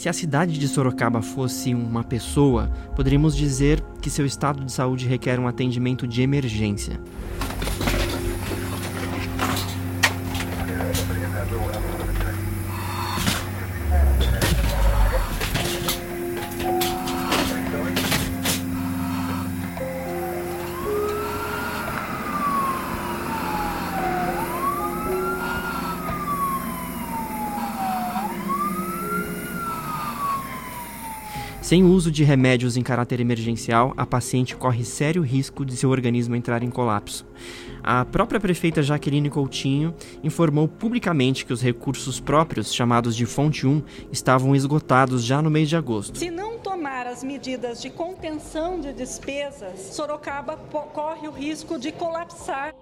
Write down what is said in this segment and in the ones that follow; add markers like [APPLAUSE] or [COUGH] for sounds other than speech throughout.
Se a cidade de Sorocaba fosse uma pessoa, poderíamos dizer que seu estado de saúde requer um atendimento de emergência. Uso de remédios em caráter emergencial, a paciente corre sério risco de seu organismo entrar em colapso. A própria prefeita Jaqueline Coutinho informou publicamente que os recursos próprios, chamados de Fonte 1, estavam esgotados já no mês de agosto. Se não tomar as medidas de contenção de despesas, Sorocaba corre o risco de colapsar.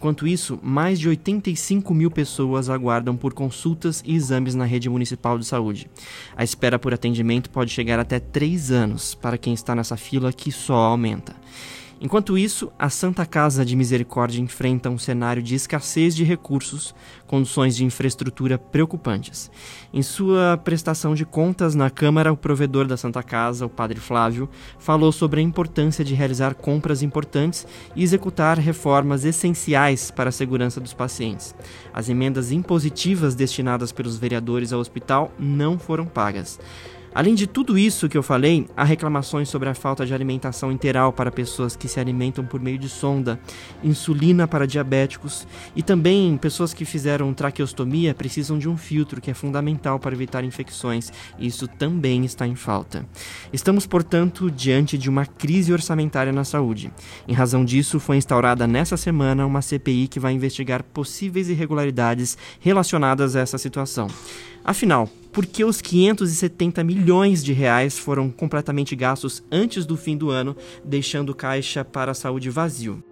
Enquanto isso, mais de 85 mil pessoas aguardam por consultas e exames na rede municipal de saúde. A espera por atendimento pode chegar até três anos para quem está nessa fila que só aumenta. Enquanto isso, a Santa Casa de Misericórdia enfrenta um cenário de escassez de recursos, condições de infraestrutura preocupantes. Em sua prestação de contas na Câmara, o provedor da Santa Casa, o Padre Flávio, falou sobre a importância de realizar compras importantes e executar reformas essenciais para a segurança dos pacientes. As emendas impositivas destinadas pelos vereadores ao hospital não foram pagas. Além de tudo isso que eu falei, há reclamações sobre a falta de alimentação integral para pessoas que se alimentam por meio de sonda, insulina para diabéticos e também pessoas que fizeram traqueostomia precisam de um filtro que é fundamental para evitar infecções, isso também está em falta. Estamos, portanto, diante de uma crise orçamentária na saúde. Em razão disso, foi instaurada nessa semana uma CPI que vai investigar possíveis irregularidades relacionadas a essa situação. Afinal, por que os 570 milhões de reais foram completamente gastos antes do fim do ano, deixando caixa para a saúde vazio?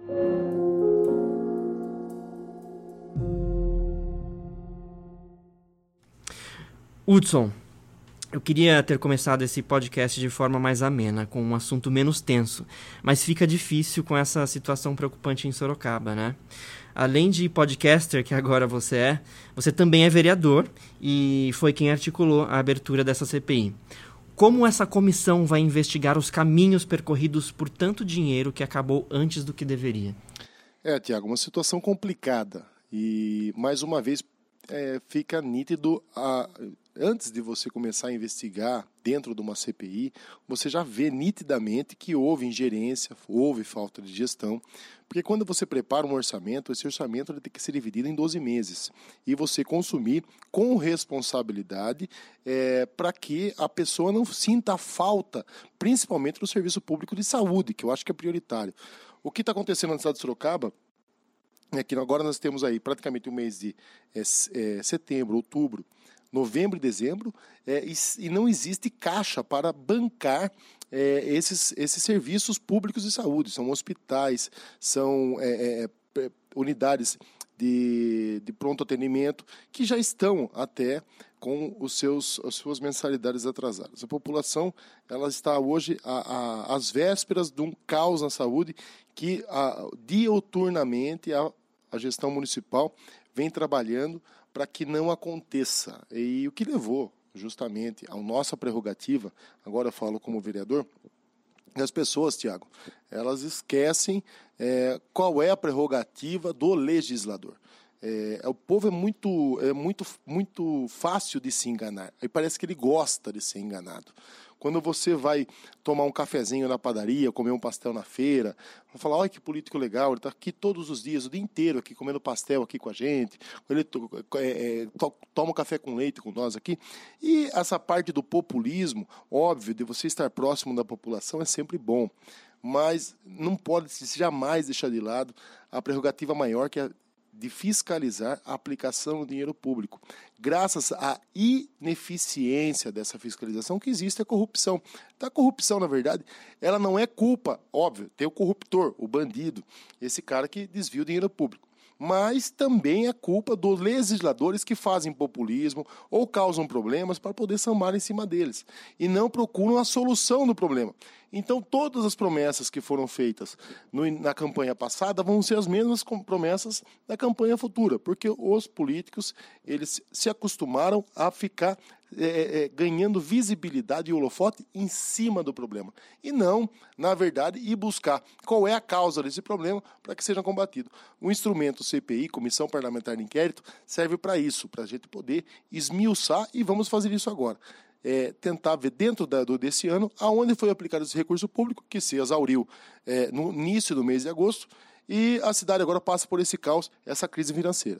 Hudson, eu queria ter começado esse podcast de forma mais amena, com um assunto menos tenso, mas fica difícil com essa situação preocupante em Sorocaba, né? Além de podcaster, que agora você é, você também é vereador e foi quem articulou a abertura dessa CPI. Como essa comissão vai investigar os caminhos percorridos por tanto dinheiro que acabou antes do que deveria? É, Tiago, uma situação complicada. E, mais uma vez, é, fica nítido a, antes de você começar a investigar dentro de uma CPI, você já vê nitidamente que houve ingerência, houve falta de gestão, porque quando você prepara um orçamento, esse orçamento tem que ser dividido em 12 meses e você consumir com responsabilidade é, para que a pessoa não sinta falta, principalmente no serviço público de saúde, que eu acho que é prioritário. O que está acontecendo na cidade de Sorocaba é que agora nós temos aí praticamente o um mês de é, é, setembro, outubro, novembro e dezembro, é, e, e, não existe caixa para bancar é, esses, esses serviços públicos de saúde. São hospitais, são é, é, é unidades de, de pronto atendimento que já estão até com os seus, as suas mensalidades atrasadas. A população ela está hoje a, a, às vésperas de um caos na saúde que a, dioturnamente a, a gestão municipal vem trabalhando para que não aconteça. E o que levou justamente a nossa prerrogativa, agora eu falo como vereador, as pessoas, Tiago, elas esquecem é, qual é a prerrogativa do legislador. É, o povo é muito, é muito, muito fácil de se enganar. E parece que ele gosta de ser enganado. Quando você vai tomar um cafezinho na padaria, comer um pastel na feira, vai falar, olha que político legal, ele está aqui todos os dias, o dia inteiro aqui, comendo pastel aqui com a gente, ele é, é, toma um café com leite com nós aqui. E essa parte do populismo, óbvio, de você estar próximo da população é sempre bom mas não pode jamais deixar de lado a prerrogativa maior que é de fiscalizar a aplicação do dinheiro público. Graças à ineficiência dessa fiscalização que existe a corrupção. Então, a corrupção, na verdade, ela não é culpa, óbvio, tem o corruptor, o bandido, esse cara que desvia o dinheiro público mas também é culpa dos legisladores que fazem populismo ou causam problemas para poder sambar em cima deles e não procuram a solução do problema. Então, todas as promessas que foram feitas no, na campanha passada vão ser as mesmas promessas da campanha futura, porque os políticos eles se acostumaram a ficar é, é, é, ganhando visibilidade e holofote em cima do problema. E não, na verdade, ir buscar qual é a causa desse problema para que seja combatido. O instrumento CPI, Comissão Parlamentar de Inquérito, serve para isso, para a gente poder esmiuçar e vamos fazer isso agora. É, tentar ver dentro da, do, desse ano aonde foi aplicado esse recurso público, que se exauriu é, no início do mês de agosto, e a cidade agora passa por esse caos, essa crise financeira.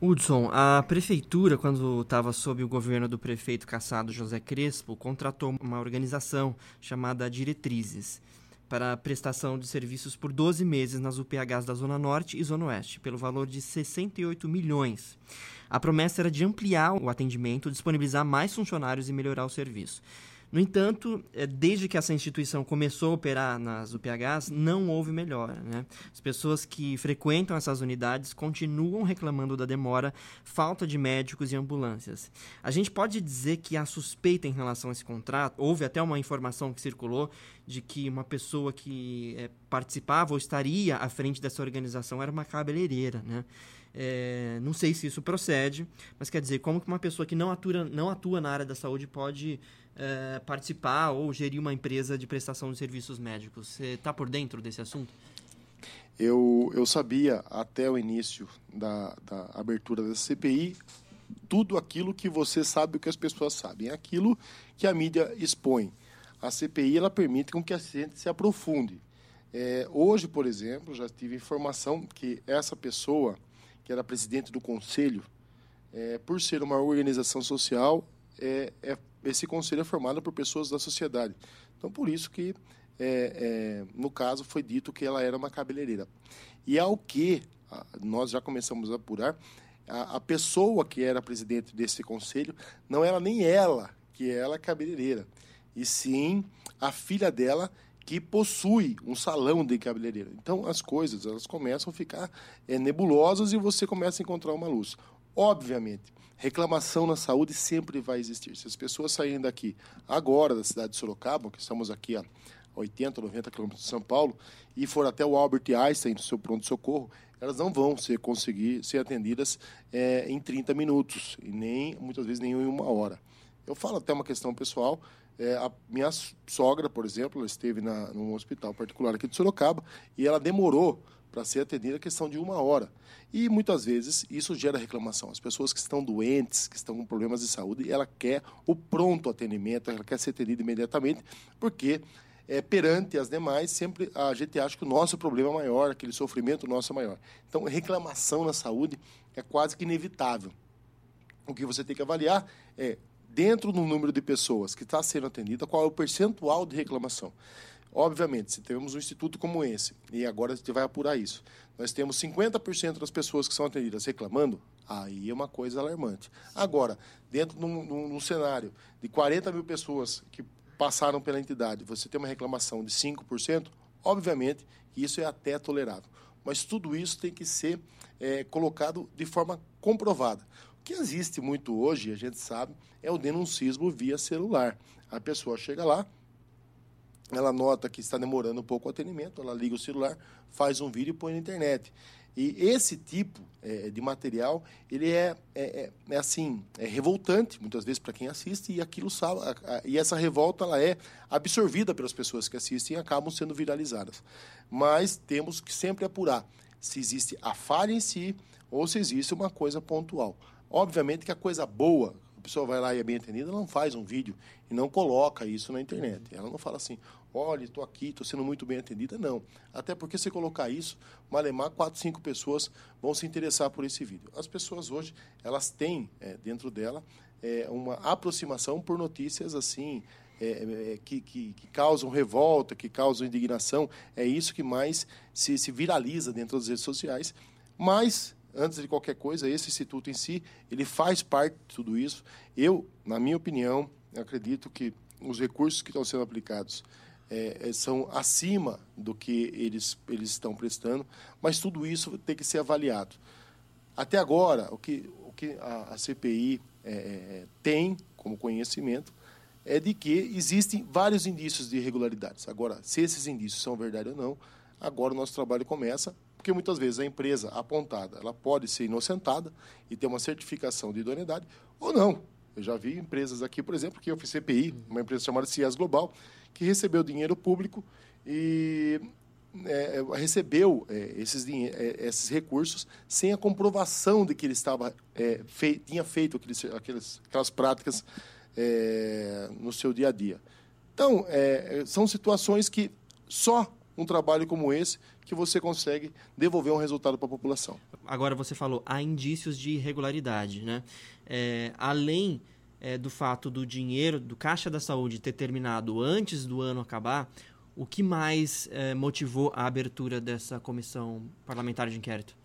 Hudson, a prefeitura, quando estava sob o governo do prefeito caçado José Crespo, contratou uma organização chamada Diretrizes para prestação de serviços por 12 meses nas UPHs da Zona Norte e Zona Oeste, pelo valor de 68 milhões. A promessa era de ampliar o atendimento, disponibilizar mais funcionários e melhorar o serviço. No entanto, é, desde que essa instituição começou a operar nas UPHs, não houve melhora. Né? As pessoas que frequentam essas unidades continuam reclamando da demora, falta de médicos e ambulâncias. A gente pode dizer que há suspeita em relação a esse contrato. Houve até uma informação que circulou de que uma pessoa que é, participava ou estaria à frente dessa organização era uma cabeleireira. Né? É, não sei se isso procede, mas quer dizer, como que uma pessoa que não atua, não atua na área da saúde pode é, participar ou gerir uma empresa de prestação de serviços médicos. Você está por dentro desse assunto? Eu, eu sabia até o início da, da abertura da CPI tudo aquilo que você sabe o que as pessoas sabem, aquilo que a mídia expõe. A CPI ela permite com que a gente se aprofunde. É, hoje, por exemplo, já tive informação que essa pessoa, que era presidente do conselho, é, por ser uma organização social, é, é esse conselho é formado por pessoas da sociedade. Então, por isso que, é, é, no caso, foi dito que ela era uma cabeleireira. E ao que nós já começamos a apurar, a, a pessoa que era presidente desse conselho não era nem ela que era cabeleireira, e sim a filha dela que possui um salão de cabeleireira. Então as coisas elas começam a ficar é, nebulosas e você começa a encontrar uma luz. Obviamente, reclamação na saúde sempre vai existir. Se as pessoas saírem daqui agora da cidade de Sorocaba, que estamos aqui a 80, 90 quilômetros de São Paulo, e for até o Albert Einstein, do seu pronto-socorro, elas não vão ser, conseguir ser atendidas é, em 30 minutos, e nem, muitas vezes, nem em uma hora. Eu falo até uma questão pessoal, é, a minha sogra, por exemplo, ela esteve na, num hospital particular aqui de Sorocaba, e ela demorou para ser atendida a questão de uma hora. E muitas vezes isso gera reclamação. As pessoas que estão doentes, que estão com problemas de saúde, ela quer o pronto atendimento, ela quer ser atendida imediatamente, porque é, perante as demais, sempre a gente acha que o nosso problema é maior, aquele sofrimento nosso é maior. Então, reclamação na saúde é quase que inevitável. O que você tem que avaliar é, dentro do número de pessoas que está sendo atendida, qual é o percentual de reclamação. Obviamente, se temos um instituto como esse, e agora a gente vai apurar isso, nós temos 50% das pessoas que são atendidas reclamando, aí é uma coisa alarmante. Agora, dentro de um, cenário de 40 mil pessoas que passaram pela entidade, você tem uma reclamação de 5%, obviamente isso é até tolerável. Mas tudo isso tem que ser é, colocado de forma comprovada. Que existe muito hoje, a gente sabe, é o denuncismo via celular. A pessoa chega lá, ela nota que está demorando um pouco o atendimento, ela liga o celular, faz um vídeo e põe na internet. E esse tipo é, de material, ele é, é, é, é assim, é revoltante, muitas vezes, para quem assiste, e aquilo sabe, e essa revolta ela é absorvida pelas pessoas que assistem e acabam sendo viralizadas. Mas temos que sempre apurar se existe a falha em si ou se existe uma coisa pontual. Obviamente que a coisa boa, a pessoa vai lá e é bem atendida, ela não faz um vídeo e não coloca isso na internet. Ela não fala assim, olha, estou aqui, estou sendo muito bem atendida. Não. Até porque se colocar isso, malemar, quatro, cinco pessoas vão se interessar por esse vídeo. As pessoas hoje, elas têm é, dentro dela é, uma aproximação por notícias assim, é, é, que, que, que, causam revolta, que causam indignação. É isso que mais se, se viraliza dentro das redes sociais. Mas antes de qualquer coisa, esse instituto em si, ele faz parte de tudo isso. Eu, na minha opinião, acredito que os recursos que estão sendo aplicados é, é, são acima do que eles, eles estão prestando, mas tudo isso tem que ser avaliado. Até agora, o que, o que a, a CPI é, é, tem como conhecimento é de que existem vários indícios de irregularidades. Agora, se esses indícios são verdade ou não, agora o nosso trabalho começa, porque muitas vezes a empresa apontada, ela pode ser inocentada e ter uma certificação de idoneidade ou não. Eu já vi empresas aqui, por exemplo, que eu fiz CPI, uma empresa chamada CIES Global, que recebeu dinheiro público e é, é, recebeu é, esses, é, esses recursos sem a comprovação de que ele estava é, fei, tinha feito aqueles, aquelas práticas é, no seu dia a dia. Então, são situações que só um trabalho como esse que você consegue devolver um resultado para a população. Agora você falou, há indícios de irregularidade, né? além do fato do dinheiro do Caixa da Saúde ter terminado antes do ano acabar, o que mais eh, motivou a abertura dessa comissão parlamentar de inquérito?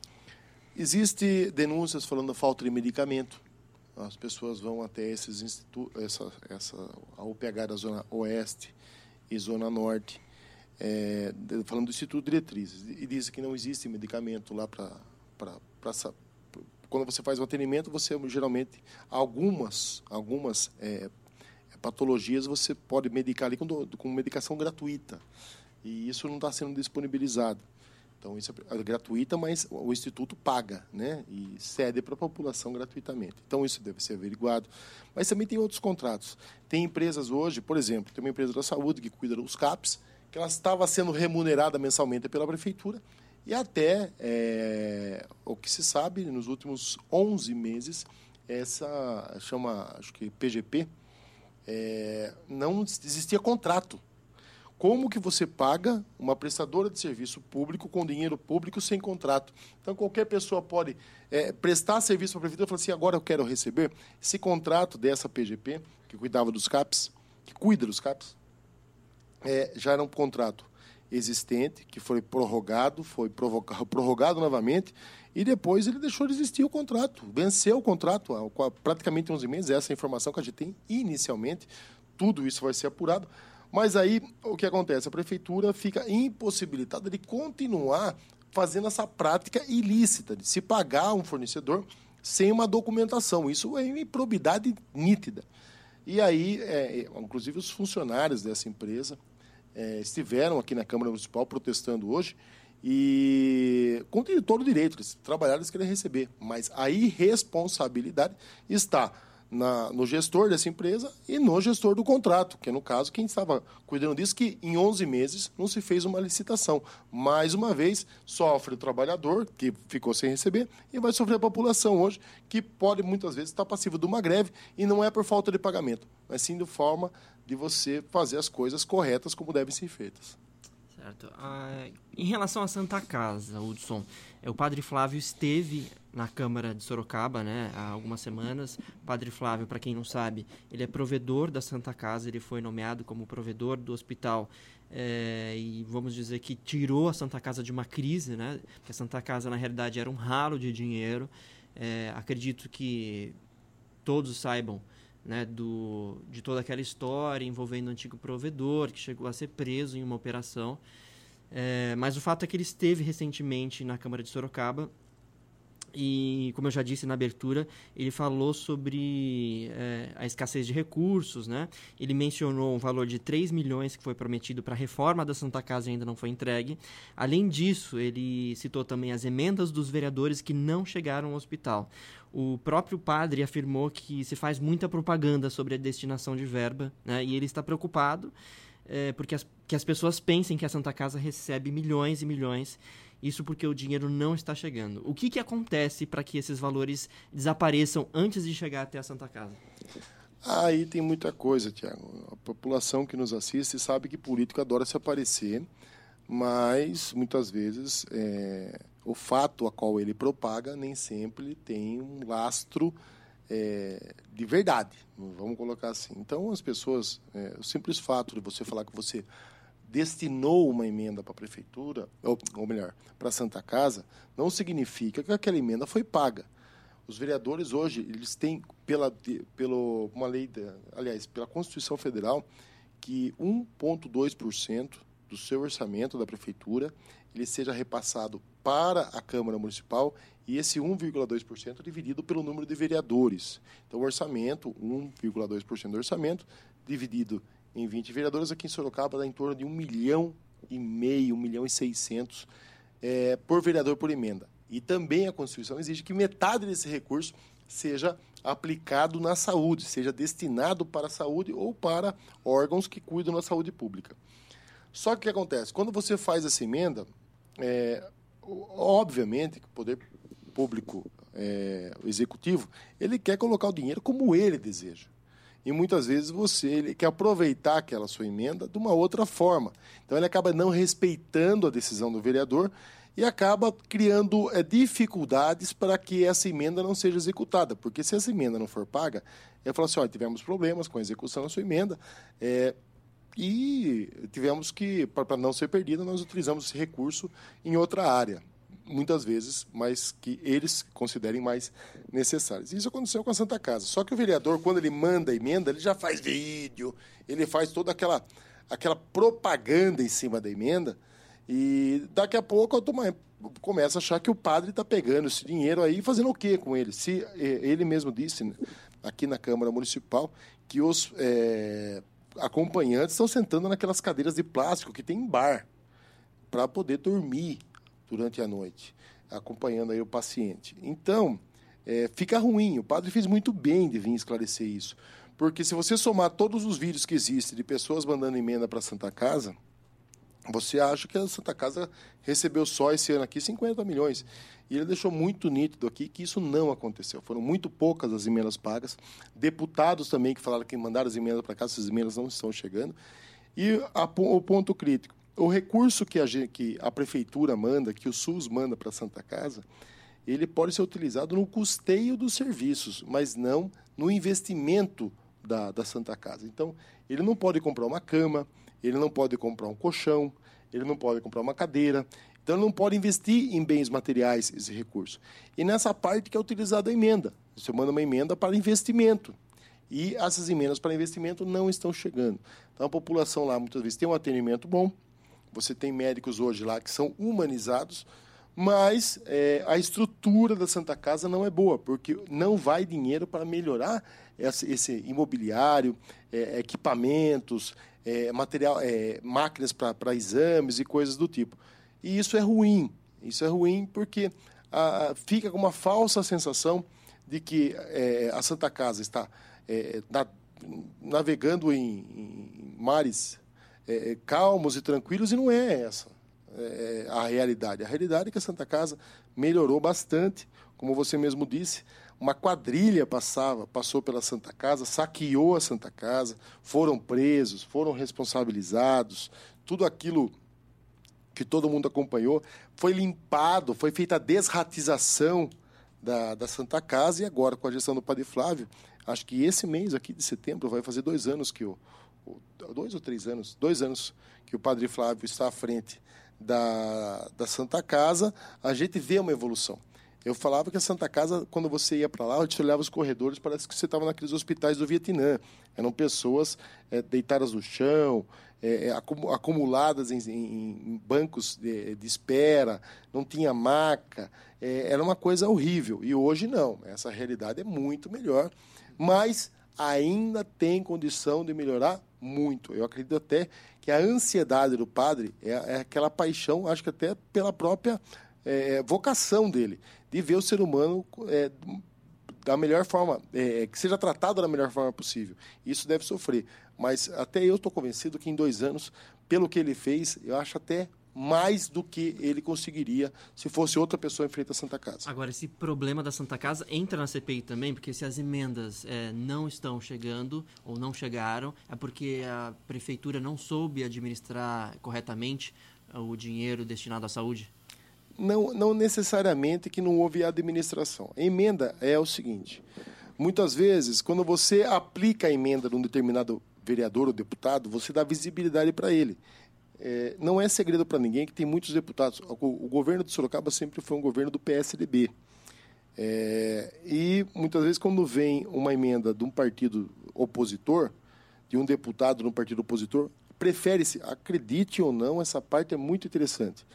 Existe denúncias falando da falta de medicamento. As pessoas vão até esses institutos, essa, essa, a UPH da Zona Oeste e Zona Norte, é, falando do Instituto Diretrizes, e dizem que não existe medicamento lá para. Quando você faz o atendimento, você geralmente, algumas, algumas é, patologias você pode medicar ali com, com medicação gratuita. E isso não está sendo disponibilizado. Então, isso é, é gratuita, mas o Instituto paga né? e cede para a população gratuitamente. Então, isso deve ser averiguado. Mas também tem outros contratos. Tem empresas hoje, por exemplo, tem uma empresa da saúde que cuida dos CAPs, que ela estava sendo remunerada mensalmente pela prefeitura, e até é, o que se sabe, nos últimos 11 meses, essa chama, acho que PGP, é, não existia contrato. Como que você paga uma prestadora de serviço público com dinheiro público sem contrato? Então, qualquer pessoa pode é, prestar serviço para a prefeitura e falar assim, agora eu quero receber esse contrato dessa PGP, que cuidava dos CAPs, que cuida dos CAPs, é, já era um contrato existente, que foi prorrogado, foi [LAUGHS] prorrogado novamente, e depois ele deixou de existir o contrato, venceu o contrato há praticamente 11 meses, essa é a informação que a gente tem inicialmente, tudo isso vai ser apurado, mas aí o que acontece? A prefeitura fica impossibilitada de continuar fazendo essa prática ilícita, de se pagar um fornecedor sem uma documentação, isso é uma improbidade nítida. E aí, é, inclusive os funcionários dessa empresa é, estiveram aqui na Câmara Municipal protestando hoje e com todo o direito, eles trabalharam, eles querem receber, mas a irresponsabilidade está na, no gestor dessa empresa e no gestor do contrato, que é, no caso, quem estava cuidando disso, que em 11 meses não se fez uma licitação. Mais uma vez, sofre o trabalhador, que ficou sem receber, e vai sofrer a população hoje, que pode muitas vezes estar passiva de uma greve, e não é por falta de pagamento, mas sim de forma de você fazer as coisas corretas como devem ser feitas. Certo. Ah, em relação à Santa Casa, Hudson, o Padre Flávio esteve na Câmara de Sorocaba né, há algumas semanas. O Padre Flávio, para quem não sabe, ele é provedor da Santa Casa, ele foi nomeado como provedor do hospital é, e vamos dizer que tirou a Santa Casa de uma crise, né? Porque a Santa Casa, na realidade, era um ralo de dinheiro. É, acredito que todos saibam né, do, de toda aquela história envolvendo o antigo provedor, que chegou a ser preso em uma operação. É, mas o fato é que ele esteve recentemente na Câmara de Sorocaba e, como eu já disse na abertura, ele falou sobre é, a escassez de recursos, né? Ele mencionou um valor de 3 milhões que foi prometido para a reforma da Santa Casa e ainda não foi entregue. Além disso, ele citou também as emendas dos vereadores que não chegaram ao hospital. O próprio padre afirmou que se faz muita propaganda sobre a destinação de verba, né? E ele está preocupado é, porque as, que as pessoas pensem que a Santa Casa recebe milhões e milhões isso porque o dinheiro não está chegando. O que, que acontece para que esses valores desapareçam antes de chegar até a Santa Casa? Aí tem muita coisa, Tiago. A população que nos assiste sabe que político adora se aparecer, mas muitas vezes é, o fato a qual ele propaga nem sempre tem um lastro é, de verdade, vamos colocar assim. Então as pessoas, é, o simples fato de você falar que você destinou uma emenda para a prefeitura, ou, ou melhor, para a Santa Casa, não significa que aquela emenda foi paga. Os vereadores hoje, eles têm, pela, pelo, uma lei, aliás, pela Constituição Federal, que 1,2% do seu orçamento da prefeitura ele seja repassado para a Câmara Municipal e esse 1,2% dividido pelo número de vereadores. Então, o orçamento, 1,2% do orçamento, dividido em 20 vereadores, aqui em Sorocaba dá em torno de um milhão e meio, um milhão e seiscentos é, por vereador por emenda. E também a Constituição exige que metade desse recurso seja aplicado na saúde, seja destinado para a saúde ou para órgãos que cuidam da saúde pública. Só que o que acontece? Quando você faz essa emenda, é, obviamente que o poder público, é, executivo, ele quer colocar o dinheiro como ele deseja. E muitas vezes você ele quer aproveitar aquela sua emenda de uma outra forma. Então ele acaba não respeitando a decisão do vereador e acaba criando é, dificuldades para que essa emenda não seja executada. Porque se essa emenda não for paga, eu falo assim: olha, tivemos problemas com a execução da sua emenda é, e tivemos que, para não ser perdida, nós utilizamos esse recurso em outra área. Muitas vezes, mas que eles considerem mais necessários. Isso aconteceu com a Santa Casa. Só que o vereador, quando ele manda a emenda, ele já faz vídeo, ele faz toda aquela, aquela propaganda em cima da emenda e daqui a pouco começa a achar que o padre está pegando esse dinheiro aí e fazendo o quê com ele? Se eh, ele mesmo disse né, aqui na Câmara Municipal que os é, acompanhantes estão sentando naquelas cadeiras de plástico que tem em bar para poder dormir durante a noite, acompanhando aí o paciente. Então, é, fica ruim. O padre fez muito bem de vir esclarecer isso. Porque se você somar todos os vídeos que existem de pessoas mandando emenda para a Santa Casa, você acha que a Santa Casa recebeu só esse ano aqui 50 milhões. E ele deixou muito nítido aqui que isso não aconteceu. Foram muito poucas as emendas pagas. Deputados também que falaram que mandaram as emendas para cá, essas emendas não estão chegando. E a, o ponto crítico: o recurso que a, que a prefeitura manda, que o SUS manda para a Santa Casa, ele pode ser utilizado no custeio dos serviços, mas não no investimento da, da Santa Casa. Então, ele não pode comprar uma cama, ele não pode comprar um colchão, ele não pode comprar uma cadeira. Então, ele não pode investir em bens materiais esse recurso. E nessa parte que é utilizada a emenda. Você manda uma emenda para investimento. E essas emendas para investimento não estão chegando. Então, a população lá, muitas vezes, tem um atendimento bom. Você tem médicos hoje lá que são humanizados, mas é, a estrutura da Santa Casa não é boa, porque não vai dinheiro para melhorar esse, imobiliário, é, equipamentos, é, material, é, máquinas para exames e coisas do tipo. E isso é ruim. Isso é ruim porque a, fica com uma falsa sensação de que é, a Santa Casa está é, na, navegando em, em mares calmos e tranquilos e não é essa é, a realidade. A realidade é que a Santa Casa melhorou bastante, como você mesmo disse. Uma quadrilha passava, passou pela Santa Casa, saqueou a Santa Casa, foram presos, foram responsabilizados, tudo aquilo que todo mundo acompanhou foi limpado, foi feita a desratização da, da Santa Casa e agora com a gestão do Padre Flávio, acho que esse mês aqui de setembro vai fazer dois anos que o, dois ou três anos, dois anos que o Padre Flávio está à frente da, da Santa Casa, a gente vê uma evolução. Eu falava que a Santa Casa, quando você ia para lá, a gente olhava os corredores, parece que você estava naqueles hospitais do Vietnã. Eram pessoas é, deitadas no chão, é, acumuladas em, em bancos de, de, espera, não tinha maca. É, era uma coisa horrível. E hoje não. Essa realidade é muito melhor. Mas ainda tem condição de melhorar muito. Eu acredito até que a ansiedade do padre é, é aquela paixão, acho que até pela própria é, vocação dele, de ver o ser humano é, da melhor forma, é, que seja tratado da melhor forma possível. Isso deve sofrer. Mas até eu estou convencido que em dois anos, pelo que ele fez, eu acho até mais do que ele conseguiria se fosse outra pessoa em frente à Santa Casa. Agora, esse problema da Santa Casa entra na CPI também, porque se as emendas é, não estão chegando ou não chegaram, é porque a prefeitura não soube administrar corretamente o dinheiro destinado à saúde? Não, não necessariamente que não houve administração. A emenda é o seguinte: muitas vezes, quando você aplica a emenda de um determinado vereador ou deputado, você dá visibilidade para ele. É, não é segredo para ninguém que tem muitos deputados. O, o, governo de Sorocaba sempre foi um governo do PSDB. É, e muitas vezes, quando vem uma emenda de um partido opositor, de um deputado de um partido opositor, prefere-se, acredite ou não, essa parte é muito interessante.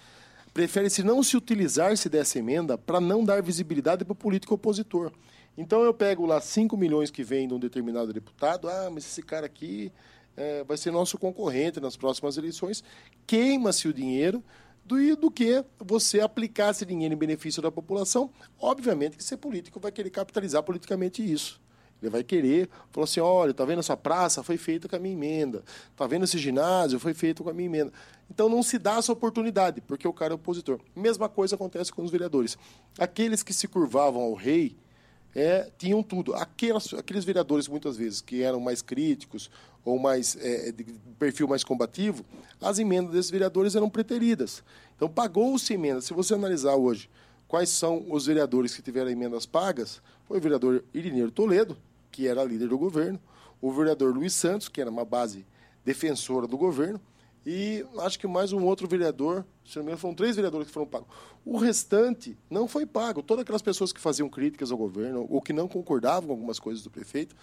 Prefere-se não se utilizar-se dessa emenda para não dar visibilidade para o político opositor. Então eu pego lá 5 milhões que vem de um determinado deputado, ah, mas esse cara aqui é, vai ser nosso concorrente nas próximas eleições, queima-se o dinheiro do, do que você aplicar esse dinheiro em benefício da população. Obviamente que ser político vai querer capitalizar politicamente isso. Ele vai querer, falou assim, olha, tá vendo essa praça? Foi feita com a minha emenda. Tá vendo esse ginásio? Foi feito com a minha emenda. Então não se dá essa oportunidade, porque o cara é opositor. Mesma coisa acontece com os vereadores. Aqueles que se curvavam ao rei é, tinham tudo. Aquelas, aqueles vereadores, muitas vezes, que eram mais críticos ou mais é, de perfil mais combativo, as emendas desses vereadores eram preteridas. Então pagou-se emenda. Se você analisar hoje quais são os vereadores que tiveram emendas pagas, foi o vereador Irineiro Toledo, que era líder do governo, o vereador Luiz Santos, que era uma base defensora do governo, e acho que mais um outro vereador, se não me engano, foram três vereadores que foram pagos. O restante não foi pago. Todas aquelas pessoas que faziam críticas ao governo ou que não concordavam com algumas coisas do prefeito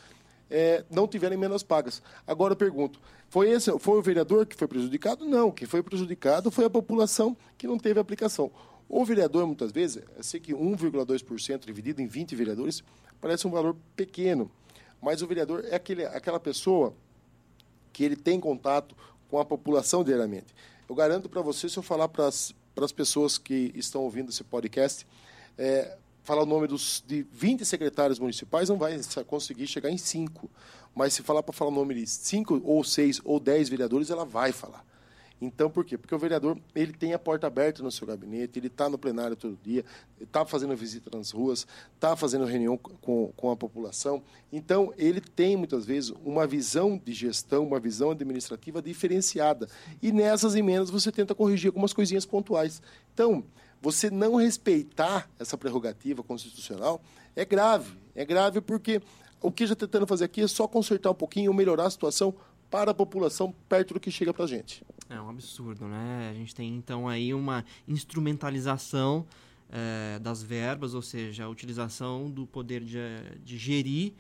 é, não tiveram emendas pagas. Agora eu pergunto, foi, esse, foi o vereador que foi prejudicado? Não, quem foi prejudicado foi a população que não teve aplicação. O vereador, muitas vezes, eu sei que 1,2% dividido em 20 vereadores parece um valor pequeno, mas o vereador é aquele, aquela pessoa que ele tem contato com a população diariamente. Eu garanto para você, se eu falar para as pessoas que estão ouvindo esse podcast, é, falar o nome dos, de 20 secretários municipais, não vai conseguir chegar em 5. Mas se falar para falar o nome de 5 ou 6 ou 10 vereadores, ela vai falar. Então, por quê? Porque o vereador ele tem a porta aberta no seu gabinete, ele está no plenário todo dia, está fazendo visita nas ruas, está fazendo reunião com, com a população. Então, ele tem, muitas vezes, uma visão de gestão, uma visão administrativa diferenciada. E nessas emendas você tenta corrigir algumas coisinhas pontuais. Então, você não respeitar essa prerrogativa constitucional é grave. É grave porque o que já está tentando fazer aqui é só consertar um pouquinho, melhorar a situação para a população perto do que chega para a gente. É um absurdo, né? A gente tem então aí uma instrumentalização é, das verbas, ou seja, a utilização do poder de, de gerir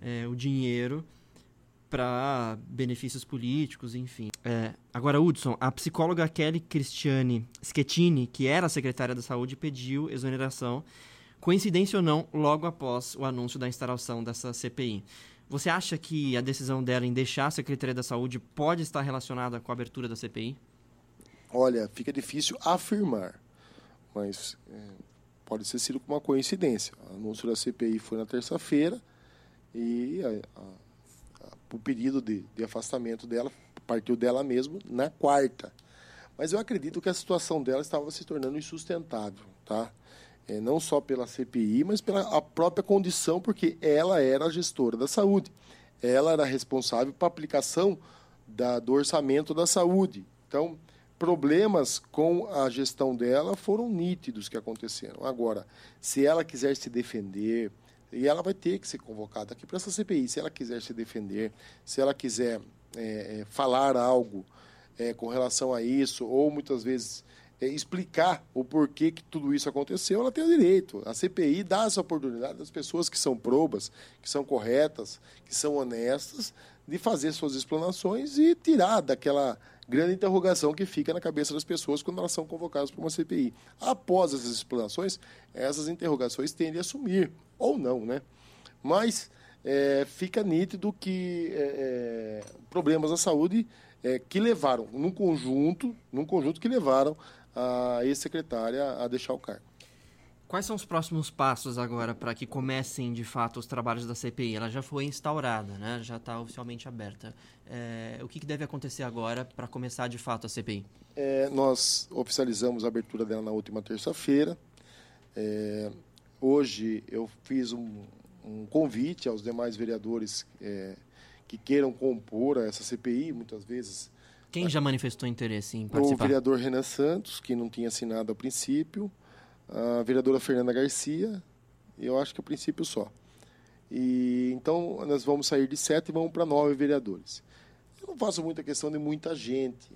é, o dinheiro para benefícios políticos, enfim. É, agora, Hudson, a psicóloga Kelly Cristiane Schettini, que era secretária da Saúde, pediu exoneração, coincidência ou não, logo após o anúncio da instalação dessa CPI. Você acha que a decisão dela em deixar a Secretaria da Saúde pode estar relacionada com a abertura da CPI? Olha, fica difícil afirmar, mas é, pode ser sido uma coincidência. O anúncio da CPI foi na terça-feira e a, a, a, o pedido de, de afastamento dela partiu dela mesmo na quarta. Mas eu acredito que a situação dela estava se tornando insustentável, tá? É, não só pela CPI, mas pela a própria condição, porque ela era a gestora da saúde. Ela era responsável pela aplicação da, do orçamento da saúde. Então, problemas com a gestão dela foram nítidos que aconteceram. Agora, se ela quiser se defender, e ela vai ter que ser convocada aqui para essa CPI, se ela quiser se defender, se ela quiser é, é, falar algo é, com relação a isso, ou muitas vezes é, explicar o porquê que tudo isso aconteceu, ela tem o direito. A CPI dá essa oportunidade às pessoas que são probas, que são corretas, que são honestas, de fazer suas explanações e tirar daquela grande interrogação que fica na cabeça das pessoas quando elas são convocadas para uma CPI. Após essas explanações, essas interrogações tendem a sumir, ou não, né? Mas é, fica nítido que é, é problemas da saúde é, que levaram, num conjunto, num conjunto que levaram a ex-secretária a deixar o cargo. Quais são os próximos passos agora para que comecem de fato os trabalhos da CPI? Ela já foi instaurada, né? já está oficialmente aberta. É, o que, que, deve acontecer agora para começar de fato a CPI? É, nós oficializamos a abertura dela na última terça-feira. É, hoje eu fiz um, um, convite aos demais vereadores é, que queiram compor essa CPI, muitas vezes quem já manifestou interesse em participar? O vereador Renan Santos, que não tinha assinado a princípio, a vereadora Fernanda Garcia, eu acho que a princípio só. E então nós vamos sair de sete e vamos para nove vereadores. Eu não faço muita questão de muita gente.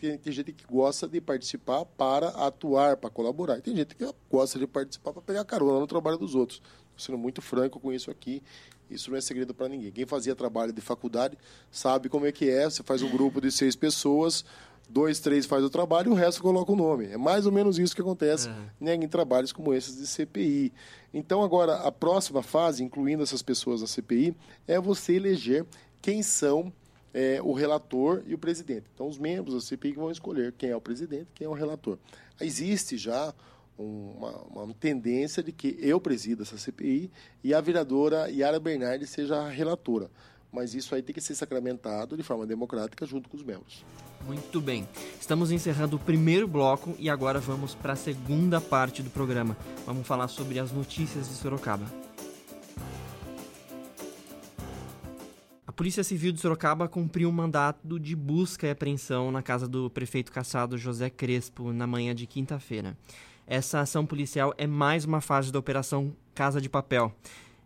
Tem, tem gente que gosta de participar para atuar, para colaborar. E tem gente que gosta de participar para pegar carona no trabalho dos outros. Estou sendo muito franco com isso aqui. Isso não é segredo para ninguém. Quem fazia trabalho de faculdade sabe como é que é. Você faz um grupo de seis pessoas, dois, três faz o trabalho e o resto coloca o nome. É mais ou menos isso que acontece né, em trabalhos como esses de CPI. Então, agora, a próxima fase, incluindo essas pessoas da CPI, é você eleger quem são é, o relator e o presidente. Então, os membros da CPI vão escolher quem é o presidente quem é o relator. Existe já uma, uma, tendência de que eu presida essa CPI e a vereadora Yara Bernardi seja a relatora. Mas isso aí tem que ser sacramentado de forma democrática junto com os membros. Muito bem. Estamos encerrando o primeiro bloco e agora vamos para a segunda parte do programa. Vamos falar sobre as notícias de Sorocaba. Polícia Civil de Sorocaba cumpriu um mandato de busca e apreensão na casa do prefeito caçado José Crespo na manhã de quinta-feira. Essa ação policial é mais uma fase da Operação Casa de Papel.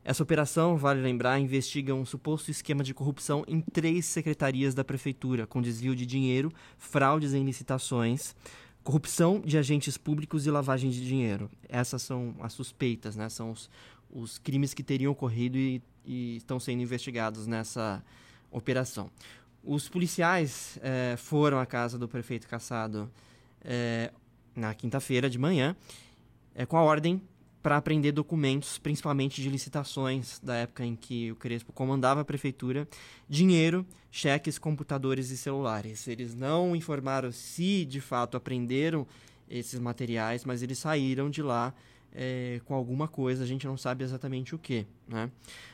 Essa operação, vale lembrar, investiga um suposto esquema de corrupção em três secretarias da prefeitura, com desvio de dinheiro, fraudes em licitações, corrupção de agentes públicos e lavagem de dinheiro. Essas são as suspeitas, né? São os, os crimes que teriam ocorrido e, e estão sendo investigados nessa operação. Os policiais é, foram à casa do prefeito Caçado é, na quinta-feira de manhã, é, com a ordem para apreender documentos, principalmente de licitações da época em que o Crespo comandava a prefeitura, dinheiro, cheques, computadores e celulares. Eles não informaram se de fato aprenderam esses materiais, mas eles saíram de lá é, com alguma coisa, a gente não sabe exatamente o que. Né?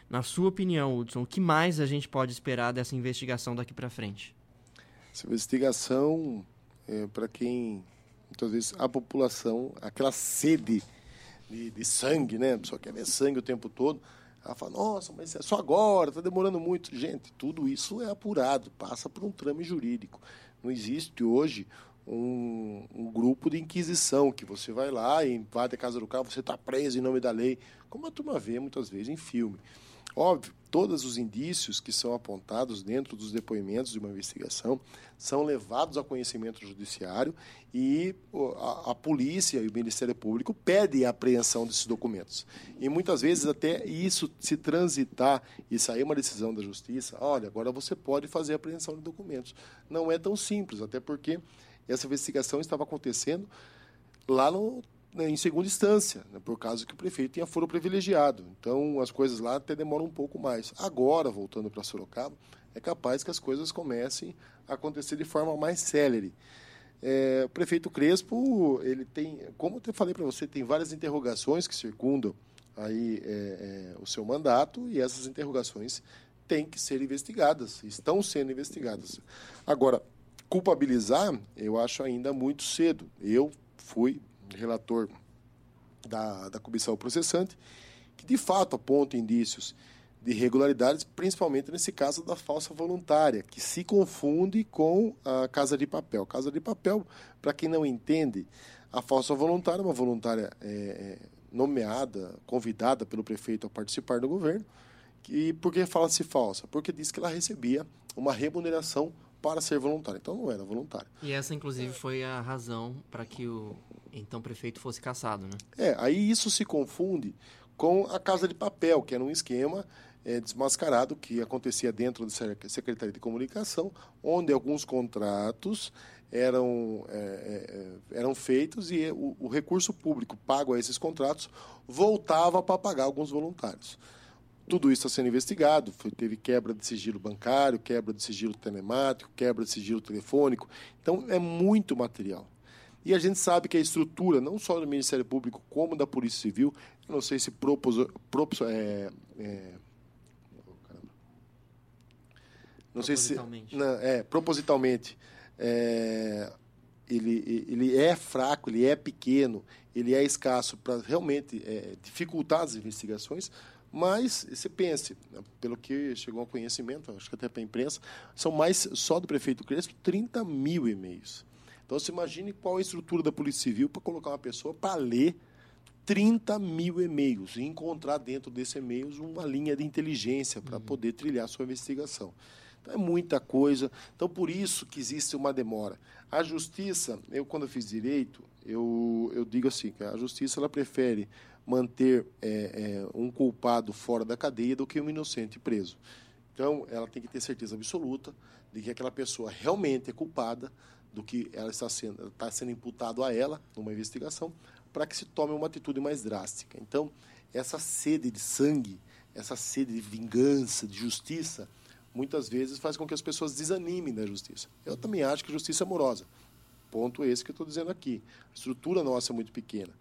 Na sua opinião, Hudson, o que mais a gente pode esperar dessa investigação daqui para frente? Essa investigação, é, para quem muitas vezes a população, aquela sede de, de sangue, né? A pessoa quer ver sangue o tempo todo. Ela fala, nossa, mas é só agora, está demorando muito. Gente, tudo isso é apurado, passa por um trame jurídico. Não existe hoje um, um, grupo de inquisição que você vai lá e invade a casa do carro, você está preso em nome da lei, como a turma vê muitas vezes em filme. Óbvio, todos os indícios que são apontados dentro dos depoimentos de uma investigação são levados ao conhecimento judiciário e a, a, polícia e o Ministério Público pedem a apreensão desses documentos. E muitas vezes até isso se transitar e sair uma decisão da justiça, olha, agora você pode fazer a apreensão de documentos. Não é tão simples, até porque essa investigação estava acontecendo lá no né, em segunda instância, né, por causa que o prefeito tinha foro privilegiado. Então, as coisas lá até demoram um pouco mais. Agora, voltando para Sorocaba, é capaz que as coisas comecem a acontecer de forma mais célere. É, o prefeito Crespo, ele tem, como eu falei para você, tem várias interrogações que circundam aí é, é, o seu mandato e essas interrogações têm que ser investigadas, estão sendo investigadas. Agora, culpabilizar, eu acho ainda muito cedo. Eu fui relator da, da comissão processante, que de fato aponta indícios de irregularidades, principalmente nesse caso da falsa voluntária, que se confunde com a casa de papel. Casa de papel, para quem não entende, a falsa voluntária é uma voluntária é, é, nomeada, convidada pelo prefeito a participar do governo. E por que fala-se falsa? Porque diz que ela recebia uma remuneração para ser voluntária. Então não era voluntária. E essa, inclusive, foi a razão para que o então prefeito fosse caçado, né? É, aí isso se confunde com a Casa de Papel, que era um esquema é, desmascarado que acontecia dentro da Secretaria de Comunicação, onde alguns contratos eram, é, é, eram feitos e o, o recurso público pago a esses contratos voltava para pagar alguns voluntários. Tudo isso está sendo investigado. Foi, teve quebra de sigilo bancário, quebra de sigilo telemático, quebra de sigilo telefônico. Então, é muito material. E a gente sabe que a estrutura, não só do Ministério Público, como da Polícia Civil, eu não sei se propos, propos, é, é, não sei se não, é propositalmente é, ele, ele é fraco, ele é pequeno, ele é escasso para realmente é, dificultar as investigações, mas você pense, pelo que chegou ao conhecimento, acho que até para a imprensa, são mais, só do prefeito Crespo, 30 mil e-mails. Então, você imagine qual é a estrutura da Polícia Civil para colocar uma pessoa para ler 30 mil e-mails e encontrar dentro desses e-mails uma linha de inteligência para uhum. poder trilhar sua investigação. Então, é muita coisa. Então, por isso que existe uma demora. A justiça, eu quando eu fiz direito, eu, eu digo assim, que a justiça ela prefere manter é, é, um culpado fora da cadeia do que um inocente preso. Então, ela tem que ter certeza absoluta de que aquela pessoa realmente é culpada do que ela está sendo, está sendo imputado a ela numa investigação, para que se tome uma atitude mais drástica. Então, essa sede de sangue, essa sede de vingança, de justiça, muitas vezes faz com que as pessoas desanimem da justiça. Eu também acho que justiça é amorosa. Ponto esse que eu estou dizendo aqui. A estrutura nossa é muito pequena.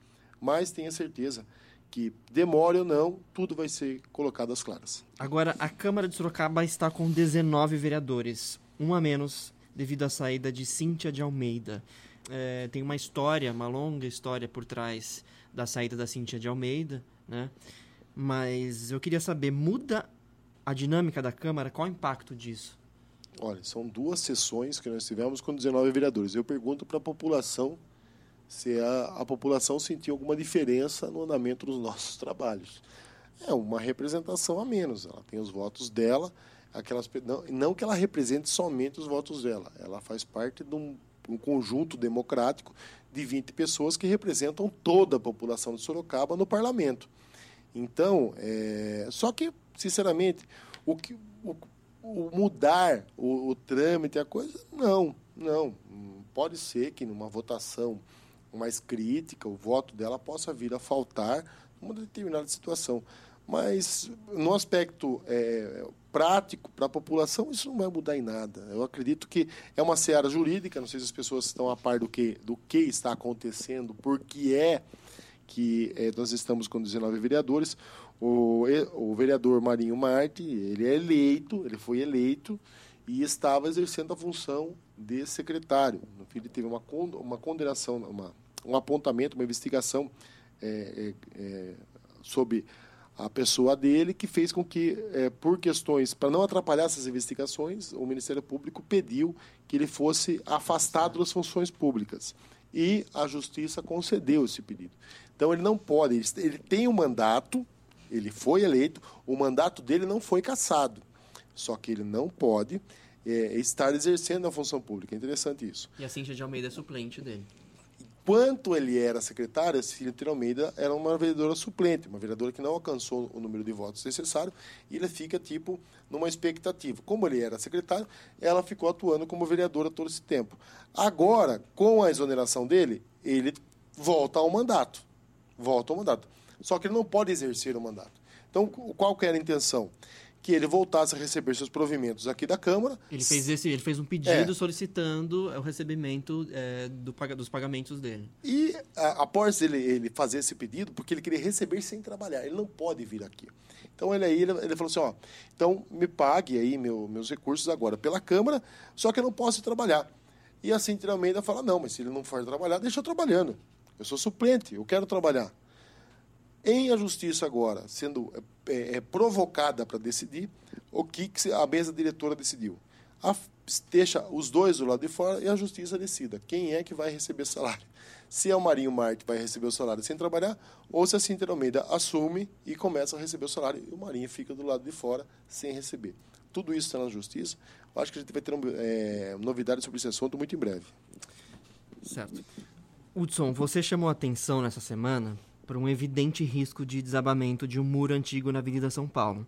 Mas tenha certeza que, demore ou não, tudo vai ser colocado às claras. Agora, a Câmara de Sorocaba está com 19 vereadores, um a menos devido à saída de Cíntia de Almeida. É, tem uma história, uma longa história por trás da saída da Cíntia de Almeida, né? Mas eu queria saber, muda a dinâmica da Câmara? Qual o impacto disso? Olha, são duas sessões que nós tivemos com 19 vereadores. Eu pergunto para a população se a, a população sentiu alguma diferença no andamento dos nossos trabalhos. É uma representação a menos. Ela tem os votos dela, aquelas não, não que ela represente somente os votos dela. Ela faz parte de um, um conjunto democrático de 20 pessoas que representam toda a população de Sorocaba no parlamento. Então, é, só que, sinceramente, o que o, o mudar o, o trâmite, a coisa, não, não. Pode ser que numa votação mais crítica, o voto dela possa vir a faltar numa determinada situação. Mas no aspecto é, prático para a população, isso não vai mudar em nada. Eu acredito que é uma seara jurídica, não sei se as pessoas estão a par do que, do que está acontecendo, porque é que é, nós estamos com 19 vereadores. O, o vereador Marinho Marte, ele é eleito, ele foi eleito e estava exercendo a função de secretário. No fim, ele teve uma, uma condenação, uma, um apontamento, uma investigação é, é, é, sobre a pessoa dele, que fez com que, é, por questões, para não atrapalhar essas investigações, o Ministério Público pediu que ele fosse afastado das funções públicas. E a Justiça concedeu esse pedido. Então, ele não pode, ele, tem um mandato, ele foi eleito, o mandato dele não foi cassado. Só que ele não pode é, estar exercendo a função pública. É interessante isso. E a Cíntia de Almeida é suplente dele. Enquanto ele era secretário, a Cíntia Almeida era uma vereadora suplente, uma vereadora que não alcançou o número de votos necessário, e ele fica, tipo, numa expectativa. Como ele era secretário, ela ficou atuando como vereadora todo esse tempo. Agora, com a exoneração dele, ele volta ao mandato. Volta ao mandato. Só que ele não pode exercer o mandato. Então, qual que era a intenção? Que ele voltasse a receber seus provimentos aqui da Câmara. Ele fez, esse, ele fez um pedido é. solicitando o recebimento é, do, dos pagamentos dele. E a, após ele, ele fazer esse pedido, porque ele queria receber sem trabalhar, ele não pode vir aqui. Então ele aí ele, ele falou assim, ó, então me pague aí meu, meus recursos agora pela Câmara, só que eu não posso trabalhar. E assim Almeida fala, não, mas se ele não for trabalhar, deixa eu trabalhando. Eu sou suplente, eu quero trabalhar. Em a justiça agora, sendo é, é provocada para decidir, o que, que a mesa diretora decidiu? A, deixa os dois do lado de fora e a justiça decida quem é que vai receber salário. Se é o Marinho Marte vai receber o salário sem trabalhar, ou se a Cintia Almeida assume e começa a receber o salário e o Marinho fica do lado de fora sem receber. Tudo isso está na justiça. Eu acho que a gente vai ter é, novidades sobre esse assunto muito em breve. Certo. Hudson, você chamou atenção nessa semana por um evidente risco de desabamento de um muro antigo na Avenida São Paulo.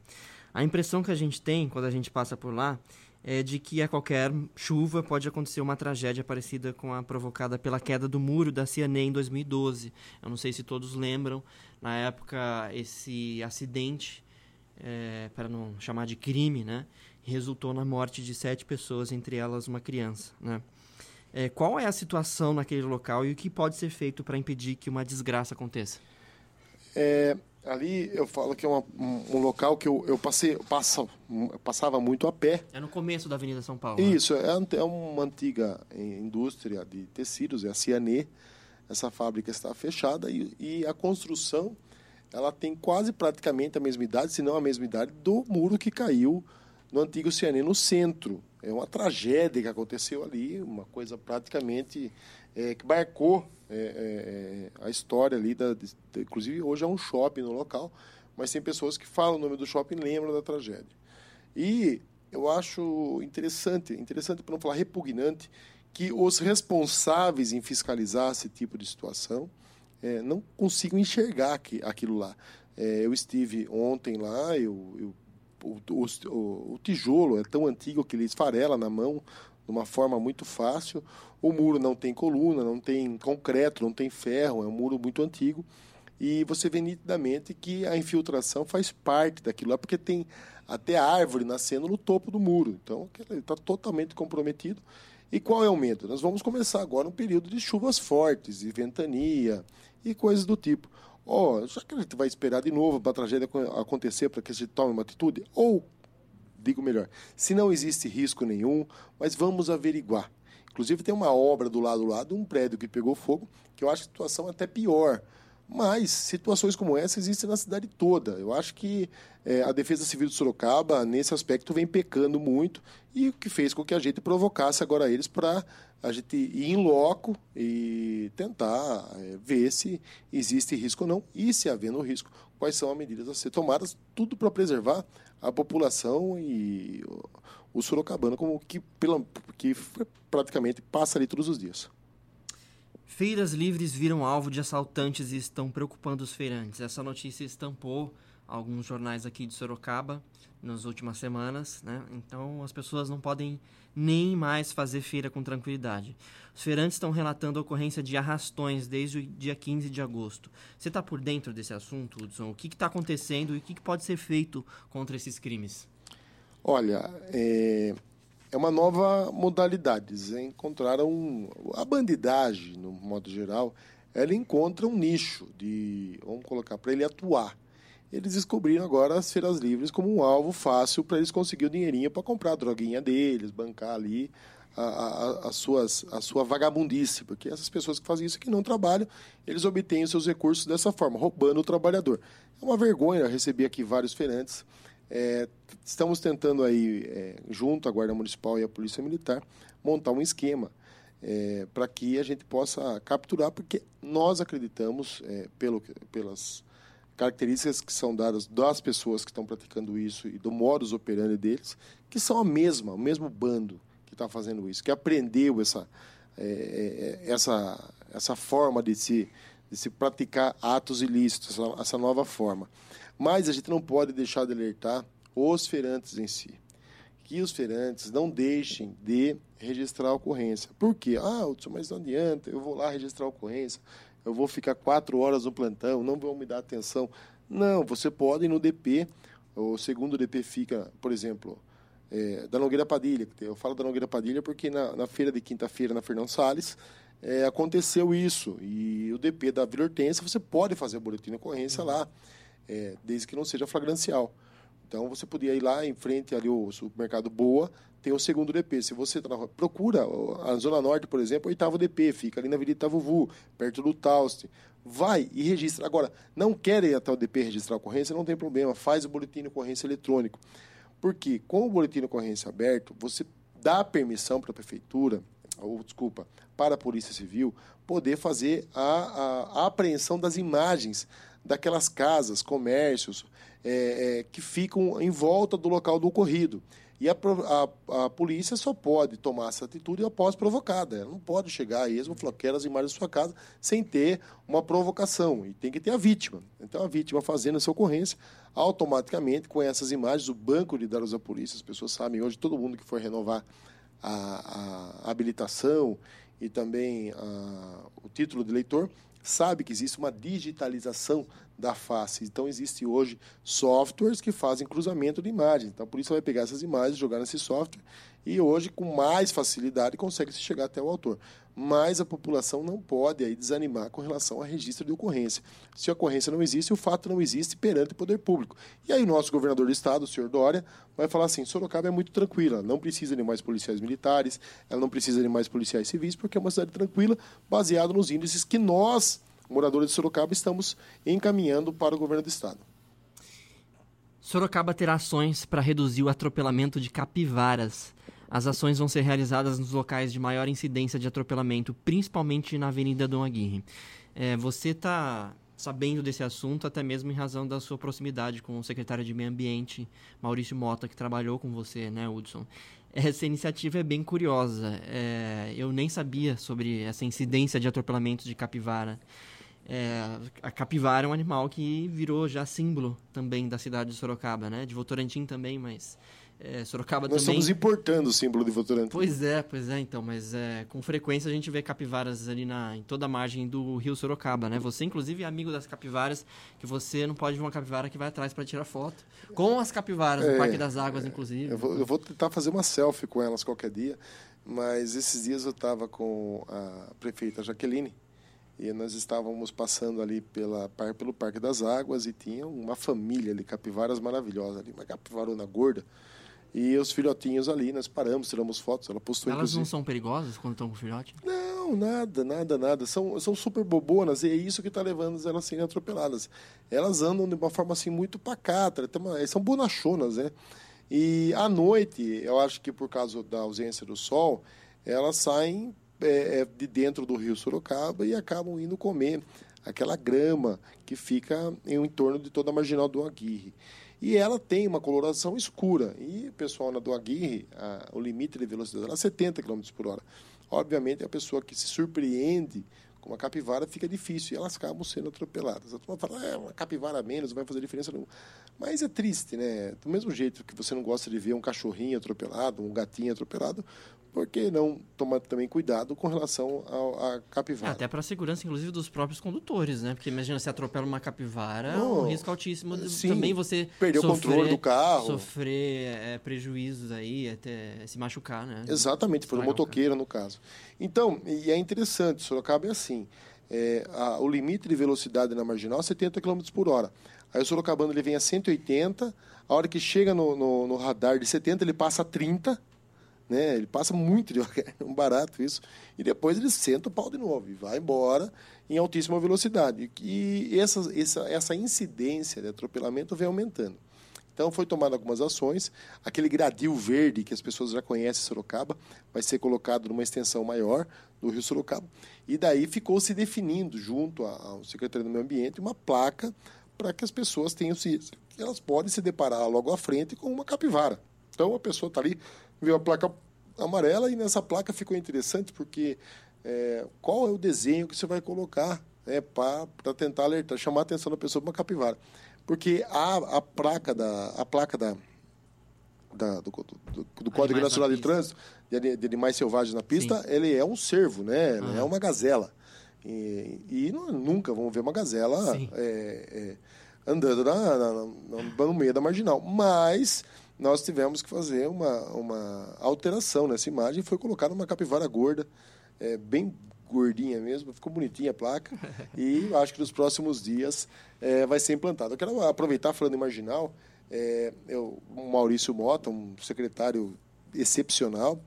A impressão que a gente tem quando a gente passa por lá é de que a qualquer chuva pode acontecer uma tragédia parecida com a provocada pela queda do muro da Ciané em 2012. Eu não sei se todos lembram, na época esse acidente, é, para não chamar de crime, né, resultou na morte de sete pessoas, entre elas uma criança. Né? É, qual é a situação naquele local e o que pode ser feito para impedir que uma desgraça aconteça? É, ali eu falo que é uma, um, um, local que eu, eu passei, eu eu passava muito a pé. É no começo da Avenida São Paulo. Né? Isso, né? é, é uma antiga indústria de tecidos, é a Cianê. Essa fábrica está fechada e, e a construção ela tem quase praticamente a mesma idade, se não a mesma idade, do muro que caiu no antigo Cianê, no centro. É uma tragédia que aconteceu ali, uma coisa praticamente é, que marcou é, é, é a história ali. Da, de, inclusive, hoje é um shopping no local, mas tem pessoas que falam o nome do shopping e lembram da tragédia. E eu acho interessante, interessante para não falar repugnante, que os responsáveis em fiscalizar esse tipo de situação é, não consigam enxergar que, aquilo lá. É, eu estive ontem lá, eu, eu o, o, o, tijolo é tão antigo que ele esfarela na mão de uma forma muito fácil. O muro não tem coluna, não tem concreto, não tem ferro, é um muro muito antigo. E você vê nitidamente que a infiltração faz parte daquilo lá, porque tem até árvore nascendo no topo do muro. Então, ele está totalmente comprometido. E qual é o medo? Nós vamos começar agora um período de chuvas fortes, e ventania e coisas do tipo. Oh, será que a gente vai esperar de novo para a tragédia acontecer para que a gente tome uma atitude? Ou, digo melhor, se não existe risco nenhum, mas vamos averiguar. Inclusive tem uma obra do lado do lado, um prédio que pegou fogo, que eu acho a situação até pior. Mas situações como essa existem na cidade toda. Eu acho que é, a Defesa Civil de Sorocaba, nesse aspecto, vem pecando muito e o que fez com que a gente provocasse agora eles para a gente ir em loco e tentar é, ver se existe risco ou não e, se havendo risco, quais são as medidas a ser tomadas, tudo para preservar a população e o, o sorocabano como que, pela, que praticamente passa ali todos os dias. Feiras livres viram alvo de assaltantes e estão preocupando os feirantes. Essa notícia estampou alguns jornais aqui de Sorocaba nas últimas semanas, né? Então as pessoas não podem nem mais fazer feira com tranquilidade. Os feirantes estão relatando a ocorrência de arrastões desde o dia 15 de agosto. Você está por dentro desse assunto, Hudson? O que está acontecendo e o que, que, pode ser feito contra esses crimes? Olha, é, é uma nova modalidade. Eles encontraram a bandidagem, no modo geral, ela encontra um nicho de, vamos colocar, para ele atuar. Eles descobriram agora as feiras livres como um alvo fácil para eles conseguir o dinheirinho para comprar a droguinha deles, bancar ali a, a, a, suas, a sua vagabundice, porque essas pessoas que fazem isso que não trabalham, eles obtêm os seus recursos dessa forma, roubando o trabalhador. É uma vergonha, eu recebi aqui vários feirantes é, estamos tentando aí, é, junto à Guarda Municipal e à Polícia Militar, montar um esquema é, para que a gente possa capturar, porque nós acreditamos, é, pelo, pelas características que são dadas das pessoas que estão praticando isso e do modus operandi deles, que são a mesma, o mesmo bando que está fazendo isso, que aprendeu essa, é, é, essa, essa forma de se, de se praticar atos ilícitos, essa, nova forma. Mas a gente não pode deixar de alertar os feirantes em si. Que os feirantes não deixem de registrar a ocorrência. Por quê? Ah, Hudson, mas não adianta, eu vou lá registrar a ocorrência, eu vou ficar quatro horas no plantão, não vão me dar atenção. Não, você pode ir no DP, o segundo DP fica, por exemplo, é, da Nogueira Padilha. Eu falo da Nogueira Padilha porque na, na feira de quinta-feira, na Fernão Salles, é, aconteceu isso. E o DP da Vila Hortência, você pode fazer a boletim de ocorrência lá é, desde que não seja flagrancial. Então você podia ir lá em frente ali o supermercado Boa, tem o segundo DP. Se você tá na, procura a Zona Norte, por exemplo, o oitavo DP, fica ali na Avenida Itavuvu, perto do Tauste. Vai e registra. Agora, não quer ir até o DP registrar a ocorrência, não tem problema, faz o boletim de ocorrência eletrônico. Porque com o boletim de ocorrência aberto, você dá permissão para a prefeitura, ou desculpa, para a Polícia Civil, poder fazer a, a, a apreensão das imagens daquelas casas, comércios é, é, que ficam em volta do local do ocorrido. E a, a, a, polícia só pode tomar essa atitude após provocada. Ela não pode chegar a esmo e falar, quero as imagens da sua casa, sem ter uma provocação. E tem que ter a vítima. Então, a vítima fazendo essa ocorrência, automaticamente, com essas imagens, o banco de dados da polícia, as pessoas sabem hoje, todo mundo que for renovar a, a habilitação e também a, o título de eleitor, sabe que existe uma digitalização da face. Então, existe hoje softwares que fazem cruzamento de imagens. Então, por isso, você vai pegar essas imagens, jogar nesse software e hoje, com mais facilidade, consegue se chegar até o autor. Mas a população não pode aí desanimar com relação a registro de ocorrência. Se a ocorrência não existe, o fato não existe perante o poder público. E aí, o nosso governador do estado, o senhor Dória, vai falar assim: Sorocaba é muito tranquila, não precisa de mais policiais militares, ela não precisa de mais policiais civis, porque é uma cidade tranquila, baseado nos índices que nós moradores de Sorocaba, estamos encaminhando para o governo do estado. Sorocaba terá ações para reduzir o atropelamento de capivaras. As ações vão ser realizadas nos locais de maior incidência de atropelamento, principalmente na Avenida Dom Aguirre. É, você está sabendo desse assunto, até mesmo em razão da sua proximidade com o secretário de Meio Ambiente, Maurício Mota, que trabalhou com você, né, Hudson? Essa iniciativa é bem curiosa. É, eu nem sabia sobre essa incidência de atropelamento de capivara. É, a capivara é um animal que virou já símbolo também da cidade de Sorocaba, né? De Votorantim também, mas é, Sorocaba Nós também. estamos importando o símbolo de Votorantim. Pois é, pois é, então, mas é, com frequência a gente vê capivaras ali na, em toda a margem do rio Sorocaba, né? Você, inclusive, é amigo das capivaras, que você não pode ver uma capivara que vai atrás para tirar foto. Com as capivaras, no É, Parque das Águas, inclusive. Eu vou, eu vou tentar fazer uma selfie com elas qualquer dia, mas esses dias eu estava com a prefeita Jaqueline e nós estávamos passando ali pela, pelo Parque das Águas e tinha uma família ali, capivaras maravilhosas ali, uma capivarona gorda. E os filhotinhos ali, nós paramos, tiramos fotos, ela postou Elas não inclusive. são perigosas quando estão com filhote? Não, nada, nada, nada. São, são super bobonas e é isso que está levando elas a serem atropeladas. Elas andam de uma forma assim muito pacata, uma- são bonachonas, né? E à noite, eu acho que por causa da ausência do sol, elas saem é, é, de dentro do rio Sorocaba e acabam indo comer aquela grama que fica em entorno de toda a marginal do Aguirre. E ela tem uma coloração escura. E o pessoal na do Aguirre, a- o limite de velocidade dela é 70 km por hora. Obviamente, a pessoa que se surpreende com uma capivara fica difícil e elas acabam sendo atropeladas. A turma fala, é, uma capivara a menos, não vai fazer diferença nenhuma. Mas é triste, né? Do mesmo jeito que você não gosta de ver um cachorrinho atropelado, um gatinho atropelado, por que não tomar também cuidado com relação à capivara? até para a segurança, inclusive, dos próprios condutores, né? Porque imagina, se atropela uma capivara, é um risco altíssimo de sim. também você Perder o sofrer- controle do carro. Sofrer é, prejuízos aí, até se machucar, né? Exatamente, foi um Estragar o motoqueiro no caso. Então, e é interessante, Sorocaba é assim, é, a- o limite de velocidade na marginal é 70 km por hora. Aí o Sorocabano ele vem a 180, a hora que chega no, no, no radar de 70 ele passa a 30, né? Ele passa muito devagar, [LAUGHS] é um barato isso. E depois ele senta o pau de novo e vai embora em altíssima velocidade. E essa, essa, essa incidência de atropelamento vem aumentando. Então foi tomado algumas ações. Aquele gradil verde que as pessoas já conhecem em Sorocaba vai ser colocado numa extensão maior do Rio Sorocaba. E daí ficou se definindo junto ao Secretaria do Meio Ambiente uma placa para que as pessoas tenham que elas podem se deparar logo à frente com uma capivara. Então a pessoa está ali, vê a placa amarela e nessa placa ficou interessante porque é, qual é o desenho que você vai colocar né, para tentar alertar, chamar a atenção da pessoa para uma capivara. Porque a, a placa da a placa da, da- do, do- do Código Nacional na de. Trânsito de, de animais selvagens na pista, ele é um cervo, né? Aham. É uma gazela. E, e não- nunca vamos ver uma gazela Sim. é, é, andando na, na- na- no meio da marginal. Mas nós tivemos que fazer uma, uma alteração nessa imagem. Foi colocada uma capivara gorda, é, bem gordinha mesmo, ficou bonitinha a placa. [LAUGHS] e acho que nos próximos dias é, vai ser implantado. Eu quero aproveitar falando em marginal. É, eu, o Maurício Mota, um secretário excepcional,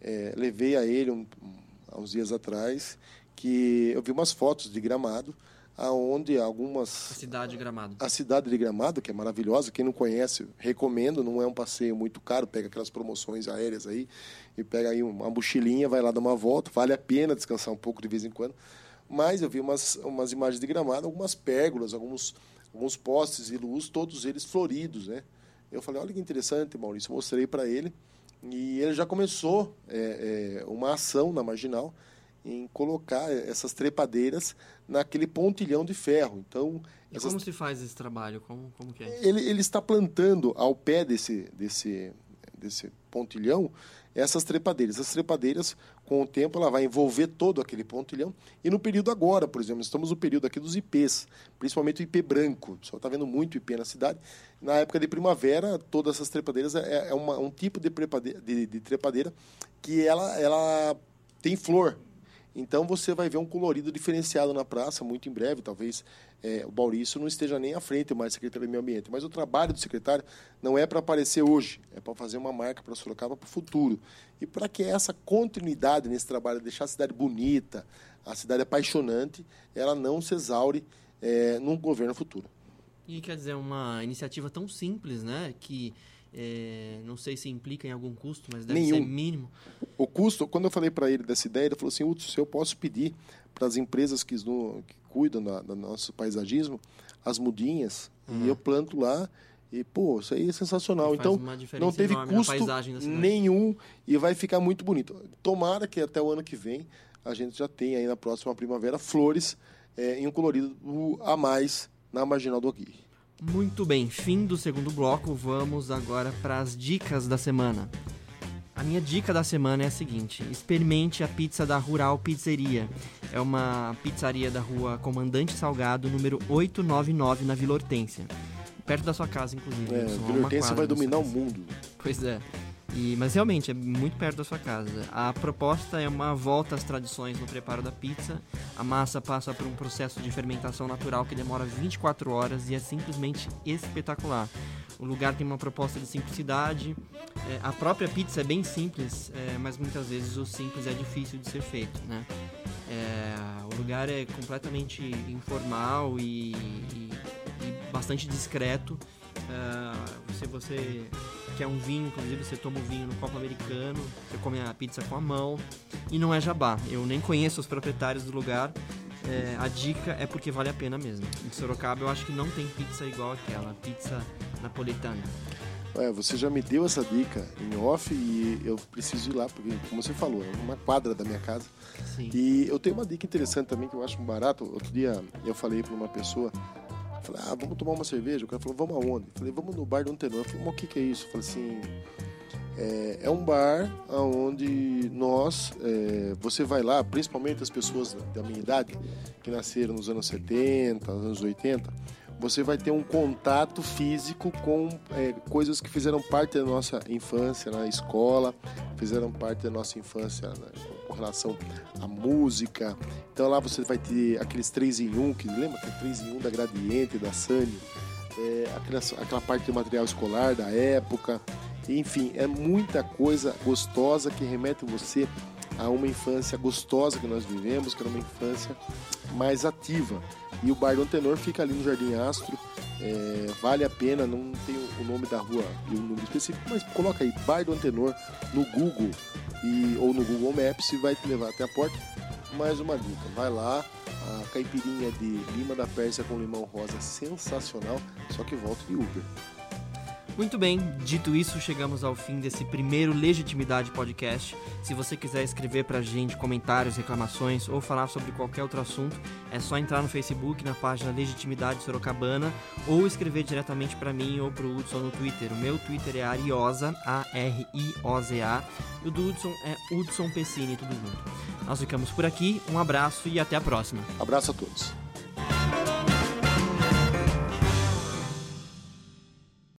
é, levei a ele um, um, há uns dias atrás que eu vi umas fotos de Gramado, aonde algumas A cidade de Gramado. a cidade de Gramado, que é maravilhosa, quem não conhece, recomendo, não é um passeio muito caro, pega aquelas promoções aéreas aí e pega aí uma mochilinha, vai lá dar uma volta, vale a pena descansar um pouco de vez em quando. Mas eu vi umas, umas imagens de Gramado, algumas pérgolas, alguns, alguns postes de luz, todos eles floridos, né? Eu falei, olha que interessante, Maurício, mostrei para ele e ele já começou é, é, uma ação na Marginal em colocar essas trepadeiras naquele pontilhão de ferro. Então, E essas como se faz esse trabalho? Como, como que é? ele, ele está plantando ao pé desse, desse, desse pontilhão essas trepadeiras. As trepadeiras, com o tempo, ela vai envolver todo aquele pontilhão. E no período agora, por exemplo, estamos no período aqui dos IPs, principalmente o IP branco. O pessoal está vendo muito IP na cidade. Na época de primavera, todas essas trepadeiras é, é uma, um tipo de, de, de trepadeira que ela, ela tem flor. Então você vai ver um colorido diferenciado na praça muito em breve. Talvez é, o Maurício não esteja nem à frente mais secretário do Meio Ambiente. Mas o trabalho do secretário não é para aparecer hoje, é para fazer uma marca para Sorocaba para o futuro. E para que essa continuidade nesse trabalho, deixar a cidade bonita, a cidade apaixonante, ela não se exaure é, num governo futuro. E quer dizer, uma iniciativa tão simples, né? Que é, não sei se implica em algum custo, mas deve Nenhum. ser mínimo. O custo, quando eu falei para ele dessa ideia, ele falou assim: se eu posso pedir para as empresas que, que cuidam da- do nosso paisagismo as mudinhas, e eu planto lá. E, pô, isso aí é sensacional. Então, não teve custo nenhum e vai ficar muito bonito. Tomara que até o ano que vem a gente já tenha aí na próxima primavera flores é, em um colorido a mais na marginal do Aguirre. Muito bem, fim do segundo bloco, vamos agora para as dicas da semana. A minha dica da semana é a seguinte: experimente a pizza da Rural Pizzeria. É uma pizzaria da rua Comandante Salgado, número 899, na Vila Hortência. Perto da sua casa, inclusive. É, Vila Hortência vai dominar o mundo. Pois é. E, mas realmente é muito perto da sua casa. A proposta é uma volta às tradições no preparo da pizza. A massa passa por um processo de fermentação natural que demora 24 horas e é simplesmente espetacular. O lugar tem uma proposta de simplicidade. É, a própria pizza é bem simples, é, mas muitas vezes o simples é difícil de ser feito, né? É, o lugar é completamente informal e, e, e bastante discreto. Uh, se você quer um vinho, inclusive você toma o vinho no copo americano, você come a pizza com a mão e não é jabá. Eu nem conheço os proprietários do lugar. É, a dica é porque vale a pena mesmo. Em Sorocaba eu acho que não tem pizza igual aquela, pizza napolitana. É, você já me deu essa dica em off e eu preciso ir lá, porque, como você falou, é uma quadra da minha casa. Sim. E eu tenho uma dica interessante também que eu acho barato. Outro dia eu falei para uma pessoa Falei, ah, vamos tomar uma cerveja? O cara falou, vamos aonde? Falei, vamos no bar do Antenor. Eu falei, mas o que, que é isso? Falei assim, é, é um bar onde nós, é, você vai lá, principalmente as pessoas da minha idade, que nasceram nos anos 70, anos 80, você vai ter um contato físico com é, coisas que fizeram parte da nossa infância na escola, fizeram parte da nossa infância com relação à música. Então lá você vai ter aqueles 3 em 1, que lembra que é 3 em 1 da Gradiente, da Sunny, é, aquela, aquela parte de material escolar da época. Enfim, é muita coisa gostosa que remete você a uma infância gostosa que nós vivemos, que era uma infância mais ativa. E o Bar do Antenor fica ali no Jardim Astro. É, vale a pena, não tem o nome da rua e o número específico, mas coloca aí Bar do Antenor no Google e, ou no Google Maps e vai te levar até a porta. Mais uma dica, vai lá, a caipirinha de lima da Pérsia com limão rosa sensacional, só que volta de Uber. Muito bem, dito isso, chegamos ao fim desse primeiro Legitimidade Podcast. Se você quiser escrever pra gente comentários, reclamações ou falar sobre qualquer outro assunto, é só entrar no Facebook na página Legitimidade Sorocabana ou escrever diretamente para mim ou pro Hudson no Twitter. O meu Twitter é Ariosa, A-R-I-O-Z-A, e o do Hudson é Hudson Pessini, tudo junto. Nós ficamos por aqui, um abraço e até a próxima. Abraço a todos.